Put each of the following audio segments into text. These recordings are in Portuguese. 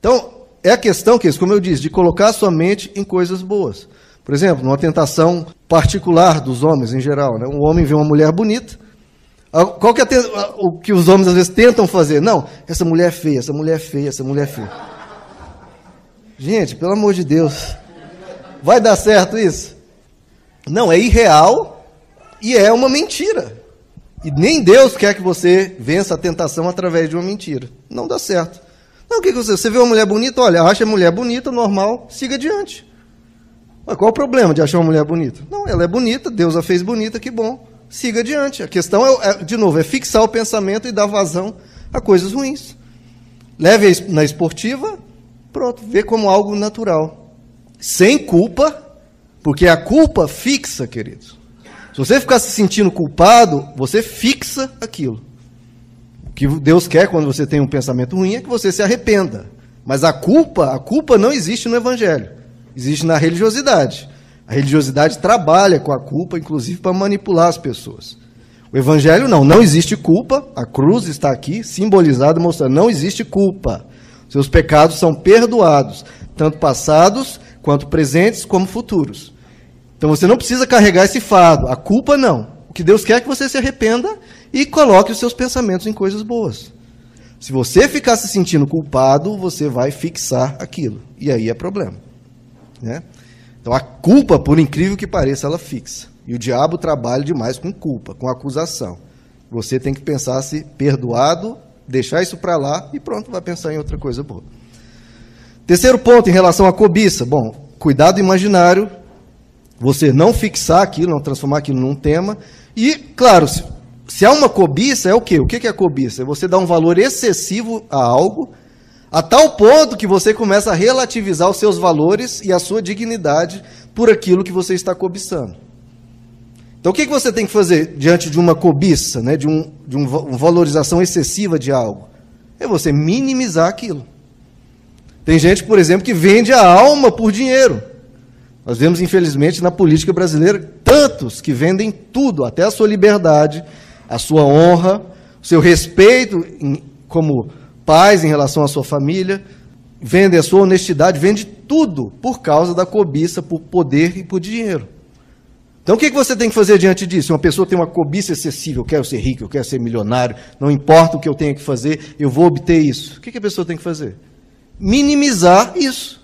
Então, é a questão, que como eu disse, de colocar sua mente em coisas boas. Por exemplo, numa tentação particular dos homens em geral. Né? Um homem vê uma mulher bonita. Qual que é o que os homens às vezes tentam fazer? Não, essa mulher é feia, essa mulher é feia, essa mulher é feia. Gente, pelo amor de Deus, vai dar certo isso? Não, é irreal e é uma mentira. E nem Deus quer que você vença a tentação através de uma mentira. Não dá certo. Não, o que, que você. Você vê uma mulher bonita, olha, acha a mulher bonita, normal, siga adiante. Mas qual o problema de achar uma mulher bonita? Não, ela é bonita, Deus a fez bonita, que bom. Siga adiante. A questão é, é de novo, é fixar o pensamento e dar vazão a coisas ruins. Leve na esportiva, pronto, vê como algo natural. Sem culpa, porque a culpa fixa, queridos. Se você ficar se sentindo culpado, você fixa aquilo. Que Deus quer quando você tem um pensamento ruim é que você se arrependa. Mas a culpa, a culpa não existe no evangelho. Existe na religiosidade. A religiosidade trabalha com a culpa, inclusive para manipular as pessoas. O evangelho não, não existe culpa. A cruz está aqui simbolizada mostrando não existe culpa. Seus pecados são perdoados, tanto passados quanto presentes como futuros. Então você não precisa carregar esse fado. A culpa não. O que Deus quer é que você se arrependa e coloque os seus pensamentos em coisas boas. Se você ficar se sentindo culpado, você vai fixar aquilo. E aí é problema. Né? Então a culpa, por incrível que pareça, ela fixa. E o diabo trabalha demais com culpa, com acusação. Você tem que pensar se perdoado, deixar isso para lá e pronto, vai pensar em outra coisa boa. Terceiro ponto em relação à cobiça. Bom, cuidado imaginário você não fixar aquilo, não transformar aquilo num tema. E, claro, se, há uma cobiça, é o quê? O que é cobiça? É você dar um valor excessivo a algo, a tal ponto que você começa a relativizar os seus valores e a sua dignidade por aquilo que você está cobiçando. Então, o que, você tem que fazer diante de uma cobiça, né, de, um, de um, uma valorização excessiva de algo? É você minimizar aquilo. Tem gente, por exemplo, que vende a alma por dinheiro. Nós vemos, infelizmente, na política brasileira, tantos que vendem tudo, até a sua liberdade, a sua honra, o seu respeito em, como pais em relação à sua família, vendem a sua honestidade, vende tudo por causa da cobiça, por poder e por dinheiro. Então o que você tem que fazer diante disso? Uma pessoa tem uma cobiça excessiva, eu quero ser rico, eu quero ser milionário, não importa o que eu tenha que fazer, eu vou obter isso. O que a pessoa tem que fazer? Minimizar isso.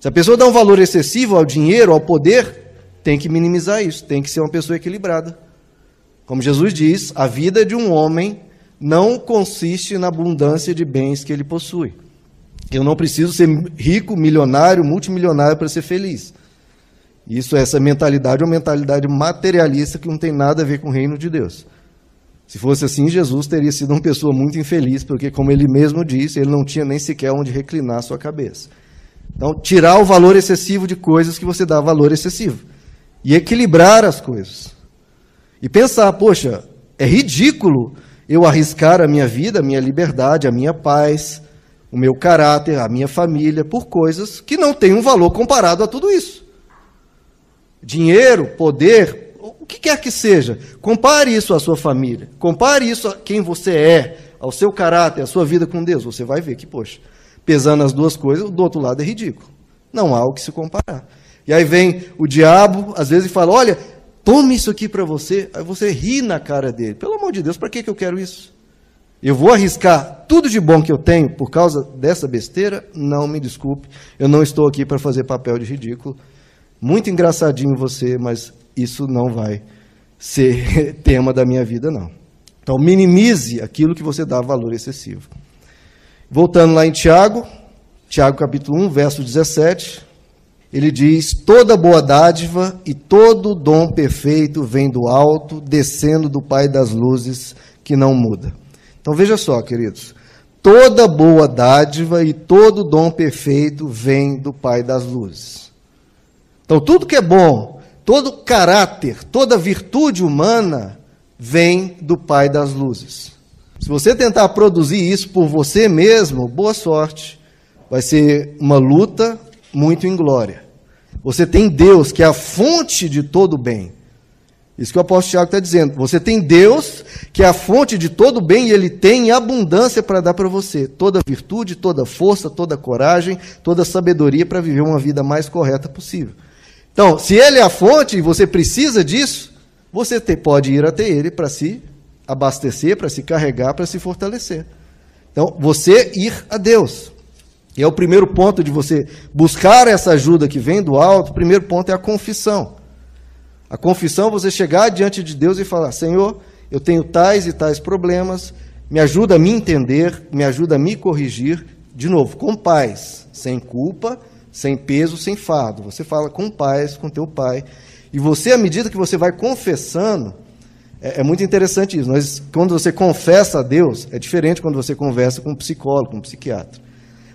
Se a pessoa dá um valor excessivo ao dinheiro, ao poder, tem que minimizar isso, tem que ser uma pessoa equilibrada. Como Jesus diz, a vida de um homem não consiste na abundância de bens que ele possui. Eu não preciso ser rico, milionário, multimilionário para ser feliz. Isso, essa mentalidade é uma mentalidade materialista que não tem nada a ver com o reino de Deus. Se fosse assim, Jesus teria sido uma pessoa muito infeliz, porque, como ele mesmo disse, ele não tinha nem sequer onde reclinar a sua cabeça. Então, tirar o valor excessivo de coisas que você dá valor excessivo. E equilibrar as coisas. E pensar, poxa, é ridículo eu arriscar a minha vida, a minha liberdade, a minha paz, o meu caráter, a minha família, por coisas que não têm um valor comparado a tudo isso. Dinheiro, poder, o que quer que seja. Compare isso à sua família. Compare isso a quem você é, ao seu caráter, à sua vida com Deus. Você vai ver que, poxa, pesando as duas coisas, do outro lado é ridículo. Não há o que se comparar. E aí vem o diabo, às vezes, e fala: Olha, tome isso aqui para você. Aí você ri na cara dele. Pelo amor de Deus, para que, que eu quero isso? Eu vou arriscar tudo de bom que eu tenho por causa dessa besteira? Não me desculpe, eu não estou aqui para fazer papel de ridículo. Muito engraçadinho você, mas isso não vai ser tema da minha vida, não. Então, minimize aquilo que você dá valor excessivo. Voltando lá em Tiago, Tiago capítulo 1, verso 17, ele diz: Toda boa dádiva e todo dom perfeito vem do alto, descendo do Pai das luzes, que não muda. Então veja só, queridos, toda boa dádiva e todo dom perfeito vem do Pai das luzes. Então tudo que é bom, todo caráter, toda virtude humana vem do Pai das luzes. Se você tentar produzir isso por você mesmo, boa sorte. Vai ser uma luta muito inglória. Você tem Deus, que é a fonte de todo bem. Isso que o apóstolo Tiago está dizendo. Você tem Deus, que é a fonte de todo bem, e Ele tem em abundância para dar para você toda virtude, toda força, toda coragem, toda sabedoria para viver uma vida mais correta possível. Então, se Ele é a fonte e você precisa disso, você te, pode ir até Ele para se abastecer, para se carregar, para se fortalecer. Então, você ir a Deus. E é o primeiro ponto de você buscar essa ajuda que vem do alto. O primeiro ponto é a confissão. A confissão você chegar diante de Deus e falar: Senhor, eu tenho tais e tais problemas, me ajuda a me entender, me ajuda a me corrigir. De novo, com paz, sem culpa, sem peso, sem fardo. Você fala com paz com teu pai. E você, à medida que você vai confessando, é, é, muito interessante isso. Nós, quando você confessa a Deus, é diferente quando você conversa com um psicólogo, com um psiquiatra.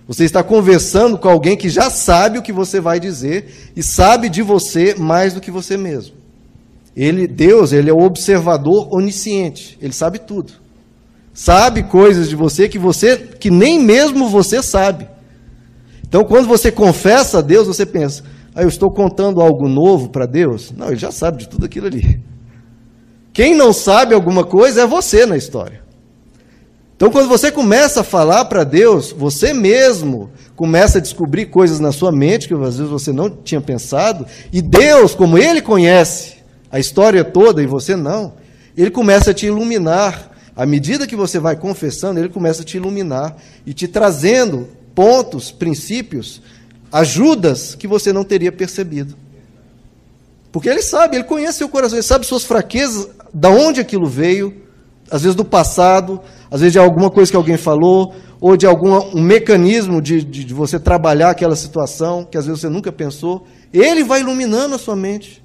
Você está conversando com alguém que já sabe o que você vai dizer e sabe de você mais do que você mesmo. Ele, Deus, ele é o observador onisciente. Ele sabe tudo. Sabe coisas de você que você que nem mesmo você sabe. Então, quando você confessa a Deus, você pensa: "Ah, eu estou contando algo novo para Deus?" Não, ele já sabe de tudo aquilo ali. Quem não sabe alguma coisa é você na história. Então, quando você começa a falar para Deus, você mesmo começa a descobrir coisas na sua mente que às vezes você não tinha pensado, e Deus, como Ele conhece, a história toda e você não, ele começa a te iluminar. À medida que você vai confessando, ele começa a te iluminar e te trazendo pontos, princípios, ajudas que você não teria percebido. Porque ele sabe, ele conhece seu coração, ele sabe suas fraquezas, da onde aquilo veio, às vezes do passado, às vezes de alguma coisa que alguém falou, ou de algum um mecanismo de, de, de você trabalhar aquela situação que às vezes você nunca pensou. Ele vai iluminando a sua mente.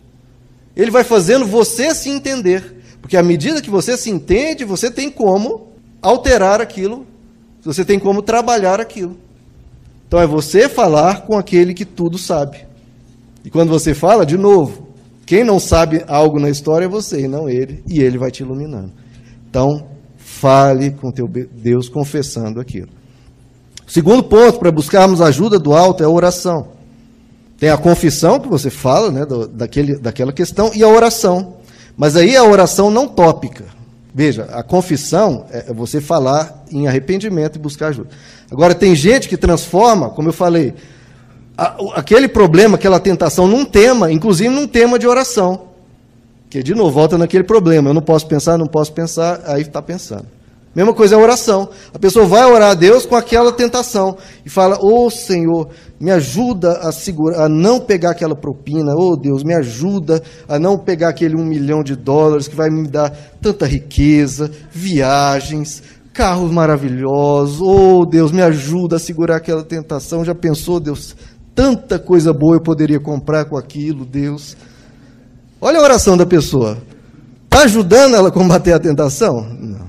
Ele vai fazendo você se entender. Porque à medida que você se entende, você tem como alterar aquilo, você tem como trabalhar aquilo. Então é você falar com aquele que tudo sabe. E quando você fala, de novo, quem não sabe algo na história é você e não ele, e ele vai te iluminando. Então, fale com teu Deus confessando aquilo. Segundo ponto para buscarmos ajuda do alto é a oração. Tem a confissão que você fala, né, do, daquele, daquela questão, e a oração. Mas aí a oração não tópica. Veja, a confissão é você falar em arrependimento e buscar ajuda. Agora, tem gente que transforma, como eu falei, a, aquele problema, aquela tentação, num tema, inclusive num tema de oração. Que, de novo, volta naquele problema. Eu não posso pensar, não posso pensar, aí está pensando. Mesma coisa é a oração. A pessoa vai orar a Deus com aquela tentação e fala: Ô oh, Senhor, me ajuda a a não pegar aquela propina. Ô oh, Deus, me ajuda a não pegar aquele um milhão de dólares que vai me dar tanta riqueza, viagens, carros maravilhosos. Ô oh, Deus, me ajuda a segurar aquela tentação. Já pensou, Deus, tanta coisa boa eu poderia comprar com aquilo, Deus. Olha a oração da pessoa. Está ajudando ela a combater a tentação? Não.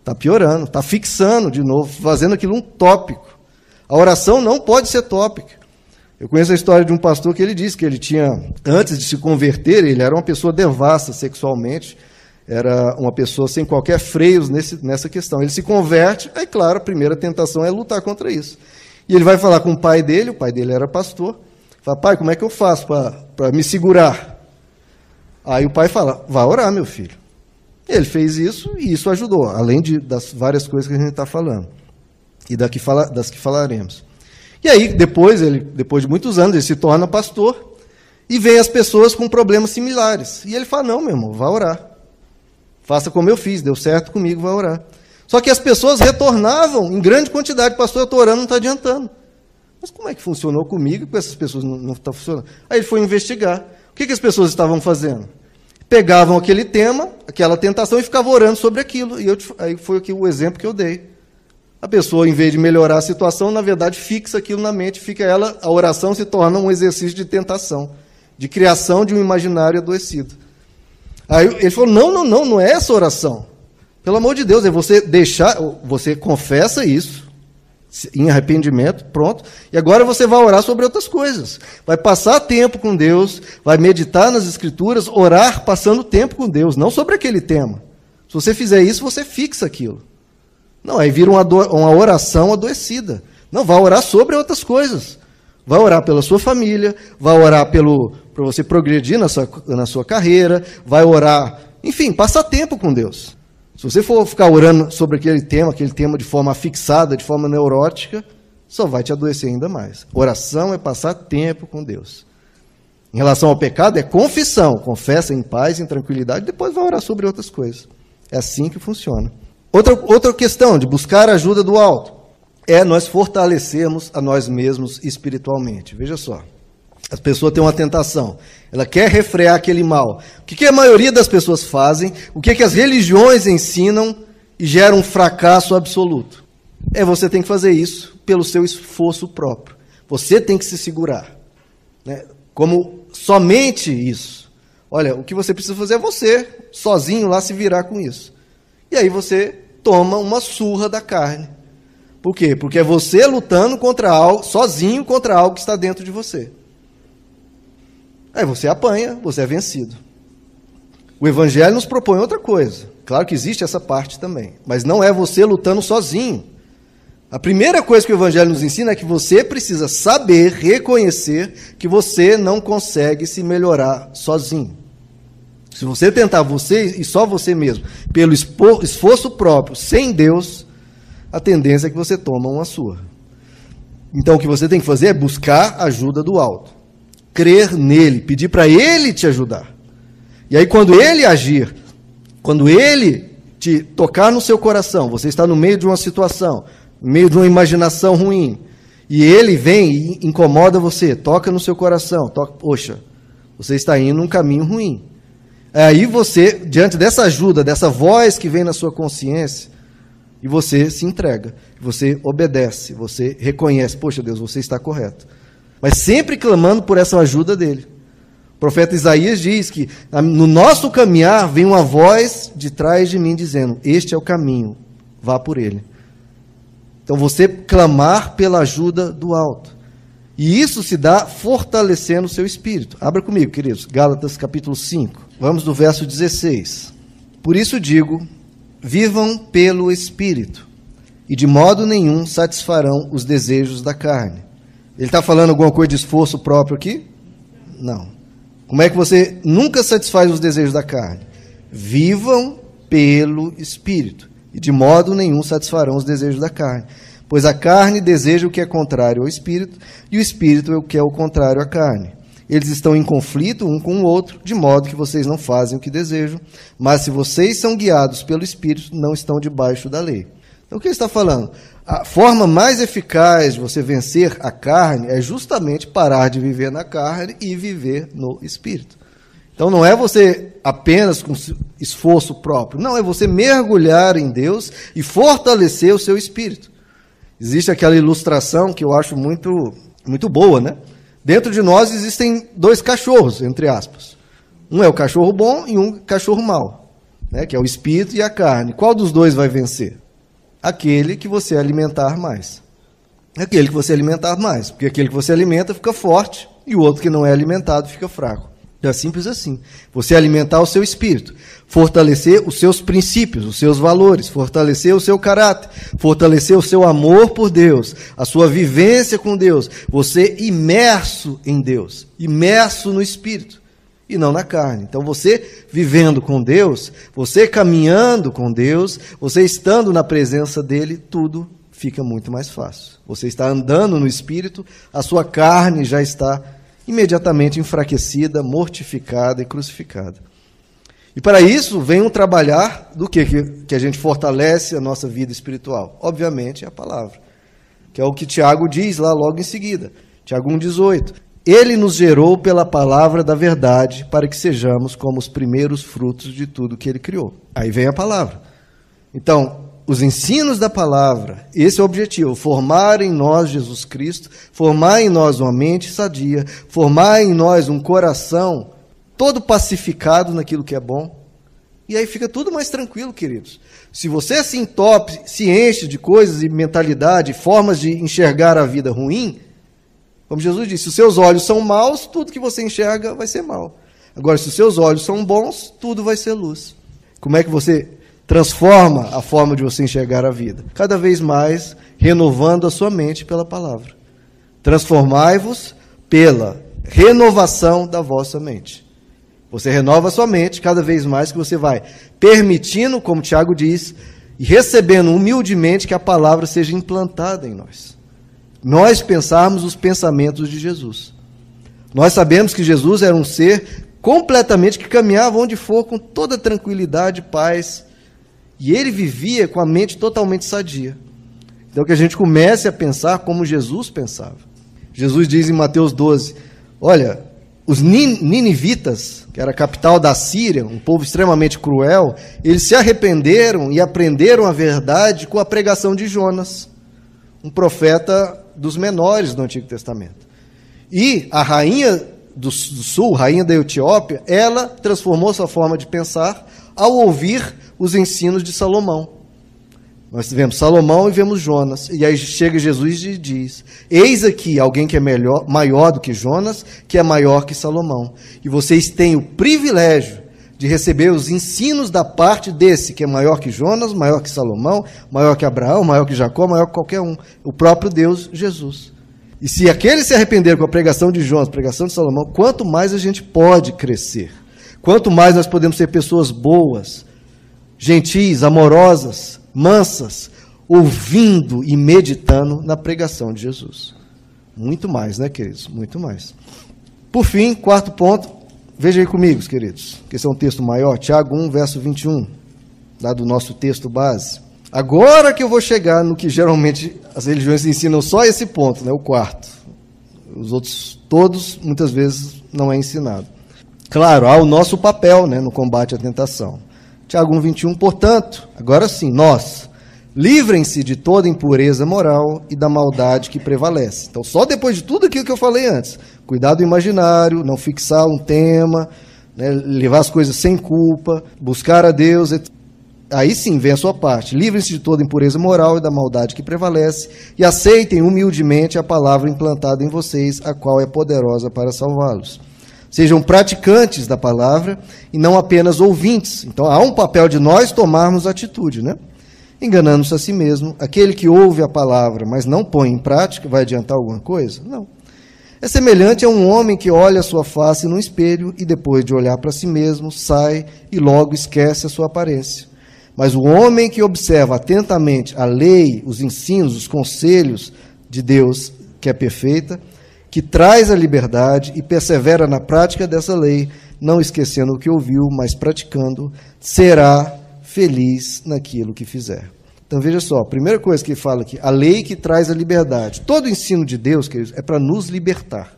Está piorando, está fixando de novo, fazendo aquilo um tópico. A oração não pode ser tópica. Eu conheço a história de um pastor que ele disse que ele tinha, antes de se converter, ele era uma pessoa devassa sexualmente, era uma pessoa sem qualquer freios nesse, nessa questão. Ele se converte, aí, claro, a primeira tentação é lutar contra isso. E ele vai falar com o pai dele, o pai dele era pastor, fala, pai, como é que eu faço para me segurar? Aí o pai fala, vá orar, meu filho. Ele fez isso e isso ajudou, além de, das várias coisas que a gente está falando e da que fala, das que falaremos. E aí, depois, ele, depois de muitos anos, ele se torna pastor e vem as pessoas com problemas similares. E ele fala: Não, meu irmão, vá orar. Faça como eu fiz, deu certo comigo, vá orar. Só que as pessoas retornavam em grande quantidade: Pastor, eu estou orando, não está adiantando. Mas como é que funcionou comigo com essas pessoas não está funcionando? Aí ele foi investigar. O que, que as pessoas estavam fazendo? pegavam aquele tema, aquela tentação e ficavam orando sobre aquilo. E eu, aí foi aqui o exemplo que eu dei. A pessoa, em vez de melhorar a situação, na verdade fixa aquilo na mente, fica ela, a oração se torna um exercício de tentação, de criação de um imaginário adoecido. Aí ele falou: não, não, não, não é essa oração. Pelo amor de Deus, é você deixar, você confessa isso, em arrependimento, pronto. E agora você vai orar sobre outras coisas. Vai passar tempo com Deus, vai meditar nas Escrituras, orar passando tempo com Deus, não sobre aquele tema. Se você fizer isso, você fixa aquilo. Não, aí vira uma, uma oração adoecida. Não, vai orar sobre outras coisas. Vai orar pela sua família, vai orar pelo para você progredir na sua, na sua carreira, vai orar, enfim, passar tempo com Deus. Se você for ficar orando sobre aquele tema, aquele tema de forma fixada, de forma neurótica, só vai te adoecer ainda mais. Oração é passar tempo com Deus. Em relação ao pecado, é confissão. Confessa em paz, em tranquilidade, depois vai orar sobre outras coisas. É assim que funciona. Outra, outra questão de buscar a ajuda do alto é nós fortalecermos a nós mesmos espiritualmente. Veja só. As pessoas têm uma tentação. Ela quer refrear aquele mal. O que, que a maioria das pessoas fazem? O que, que as religiões ensinam e gera um fracasso absoluto? É você tem que fazer isso pelo seu esforço próprio. Você tem que se segurar. Né? Como somente isso. Olha, o que você precisa fazer é você, sozinho lá, se virar com isso. E aí você toma uma surra da carne. Por quê? Porque é você lutando contra algo, sozinho contra algo que está dentro de você. Aí você apanha, você é vencido. O Evangelho nos propõe outra coisa. Claro que existe essa parte também. Mas não é você lutando sozinho. A primeira coisa que o Evangelho nos ensina é que você precisa saber, reconhecer que você não consegue se melhorar sozinho. Se você tentar você e só você mesmo, pelo esforço próprio, sem Deus, a tendência é que você toma uma sua. Então o que você tem que fazer é buscar ajuda do alto. Crer nele, pedir para ele te ajudar. E aí quando ele agir, quando ele te tocar no seu coração, você está no meio de uma situação, no meio de uma imaginação ruim, e ele vem e incomoda você, toca no seu coração, toca, poxa, você está indo num caminho ruim. Aí você, diante dessa ajuda, dessa voz que vem na sua consciência, e você se entrega, você obedece, você reconhece, poxa Deus, você está correto. Mas sempre clamando por essa ajuda dele. O profeta Isaías diz que no nosso caminhar vem uma voz de trás de mim dizendo: Este é o caminho, vá por ele. Então você clamar pela ajuda do alto. E isso se dá fortalecendo o seu espírito. Abra comigo, queridos, Gálatas capítulo 5. Vamos do verso 16. Por isso digo: vivam pelo espírito, e de modo nenhum satisfarão os desejos da carne. Ele está falando alguma coisa de esforço próprio aqui? Não. Como é que você nunca satisfaz os desejos da carne? Vivam pelo espírito e de modo nenhum satisfarão os desejos da carne. Pois a carne deseja o que é contrário ao espírito, e o espírito é o que é o contrário à carne. Eles estão em conflito um com o outro, de modo que vocês não fazem o que desejam. Mas se vocês são guiados pelo espírito, não estão debaixo da lei. Então o que ele está falando? A forma mais eficaz de você vencer a carne é justamente parar de viver na carne e viver no espírito. Então não é você apenas com esforço próprio, não, é você mergulhar em Deus e fortalecer o seu espírito. Existe aquela ilustração que eu acho muito, muito boa, né? Dentro de nós existem dois cachorros, entre aspas. Um é o cachorro bom e um cachorro mau, né? que é o espírito e a carne. Qual dos dois vai vencer? Aquele que você alimentar mais. Aquele que você alimentar mais, porque aquele que você alimenta fica forte e o outro que não é alimentado fica fraco. É simples assim. Você alimentar o seu espírito, fortalecer os seus princípios, os seus valores, fortalecer o seu caráter, fortalecer o seu amor por Deus, a sua vivência com Deus, você imerso em Deus, imerso no espírito e não na carne. Então você vivendo com Deus, você caminhando com Deus, você estando na presença dele, tudo fica muito mais fácil. Você está andando no espírito, a sua carne já está imediatamente enfraquecida, mortificada e crucificada. E para isso vem um trabalhar do que, que a gente fortalece a nossa vida espiritual. Obviamente, é a palavra, que é o que Tiago diz lá logo em seguida. Tiago 1,18. Ele nos gerou pela palavra da verdade para que sejamos como os primeiros frutos de tudo que ele criou. Aí vem a palavra. Então, os ensinos da palavra, esse é o objetivo: formar em nós Jesus Cristo, formar em nós uma mente sadia, formar em nós um coração todo pacificado naquilo que é bom. E aí fica tudo mais tranquilo, queridos. Se você se entope, se enche de coisas e mentalidade, formas de enxergar a vida ruim, como Jesus disse, se os seus olhos são maus, tudo que você enxerga vai ser mal. Agora, se os seus olhos são bons, tudo vai ser luz. Como é que você transforma a forma de você enxergar a vida. Cada vez mais renovando a sua mente pela palavra. Transformai-vos pela renovação da vossa mente. Você renova a sua mente cada vez mais que você vai permitindo, como Tiago diz, e recebendo humildemente que a palavra seja implantada em nós. Nós pensarmos os pensamentos de Jesus. Nós sabemos que Jesus era um ser completamente que caminhava onde for com toda tranquilidade, paz, e ele vivia com a mente totalmente sadia. Então que a gente comece a pensar como Jesus pensava. Jesus diz em Mateus 12: Olha, os ninivitas, que era a capital da Síria, um povo extremamente cruel, eles se arrependeram e aprenderam a verdade com a pregação de Jonas, um profeta dos menores do Antigo Testamento. E a rainha do, sul, rainha da Etiópia, ela transformou sua forma de pensar ao ouvir os ensinos de Salomão. Nós vemos Salomão e vemos Jonas. E aí chega Jesus e diz: Eis aqui alguém que é melhor, maior do que Jonas, que é maior que Salomão. E vocês têm o privilégio de receber os ensinos da parte desse, que é maior que Jonas, maior que Salomão, maior que Abraão, maior que Jacó, maior que qualquer um. O próprio Deus, Jesus. E se aqueles se arrependeram com a pregação de Jonas, pregação de Salomão, quanto mais a gente pode crescer. Quanto mais nós podemos ser pessoas boas, gentis, amorosas, mansas, ouvindo e meditando na pregação de Jesus. Muito mais, né, queridos? Muito mais. Por fim, quarto ponto, veja aí comigo, queridos, que esse é um texto maior, Tiago 1, verso 21, lá do nosso texto base. Agora que eu vou chegar no que geralmente as religiões ensinam só esse ponto, né, o quarto. Os outros todos, muitas vezes, não é ensinado. Claro, há o nosso papel né, no combate à tentação. Tiago 1,21, portanto, agora sim, nós, livrem-se de toda impureza moral e da maldade que prevalece. Então, só depois de tudo aquilo que eu falei antes, cuidado imaginário, não fixar um tema, né, levar as coisas sem culpa, buscar a Deus, aí sim vem a sua parte. Livrem-se de toda impureza moral e da maldade que prevalece e aceitem humildemente a palavra implantada em vocês, a qual é poderosa para salvá-los. Sejam praticantes da palavra e não apenas ouvintes. Então há um papel de nós tomarmos atitude, né? Enganando-se a si mesmo. Aquele que ouve a palavra, mas não põe em prática, vai adiantar alguma coisa? Não. É semelhante a um homem que olha a sua face no espelho e depois de olhar para si mesmo, sai e logo esquece a sua aparência. Mas o homem que observa atentamente a lei, os ensinos, os conselhos de Deus, que é perfeita, que traz a liberdade e persevera na prática dessa lei, não esquecendo o que ouviu, mas praticando, será feliz naquilo que fizer. Então veja só, a primeira coisa que ele fala aqui, a lei que traz a liberdade. Todo o ensino de Deus, queridos, é para nos libertar.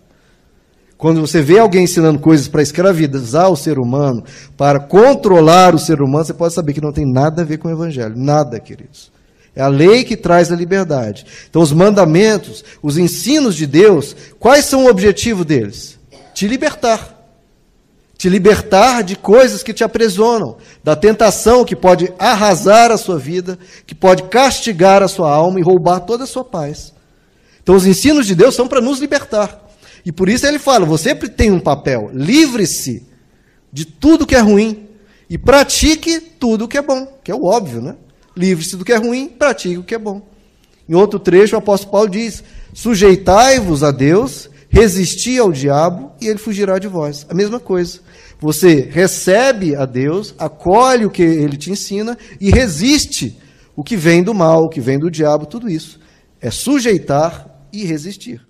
Quando você vê alguém ensinando coisas para escravizar o ser humano, para controlar o ser humano, você pode saber que não tem nada a ver com o evangelho. Nada, queridos. É a lei que traz a liberdade. Então, os mandamentos, os ensinos de Deus, quais são o objetivo deles? Te libertar. Te libertar de coisas que te aprisionam, da tentação que pode arrasar a sua vida, que pode castigar a sua alma e roubar toda a sua paz. Então, os ensinos de Deus são para nos libertar. E por isso ele fala: você tem um papel, livre-se de tudo que é ruim e pratique tudo que é bom, que é o óbvio, né? Livre-se do que é ruim, pratique o que é bom. Em outro trecho, o apóstolo Paulo diz: Sujeitai-vos a Deus, resisti ao diabo e ele fugirá de vós. A mesma coisa. Você recebe a Deus, acolhe o que ele te ensina e resiste o que vem do mal, o que vem do diabo, tudo isso. É sujeitar e resistir.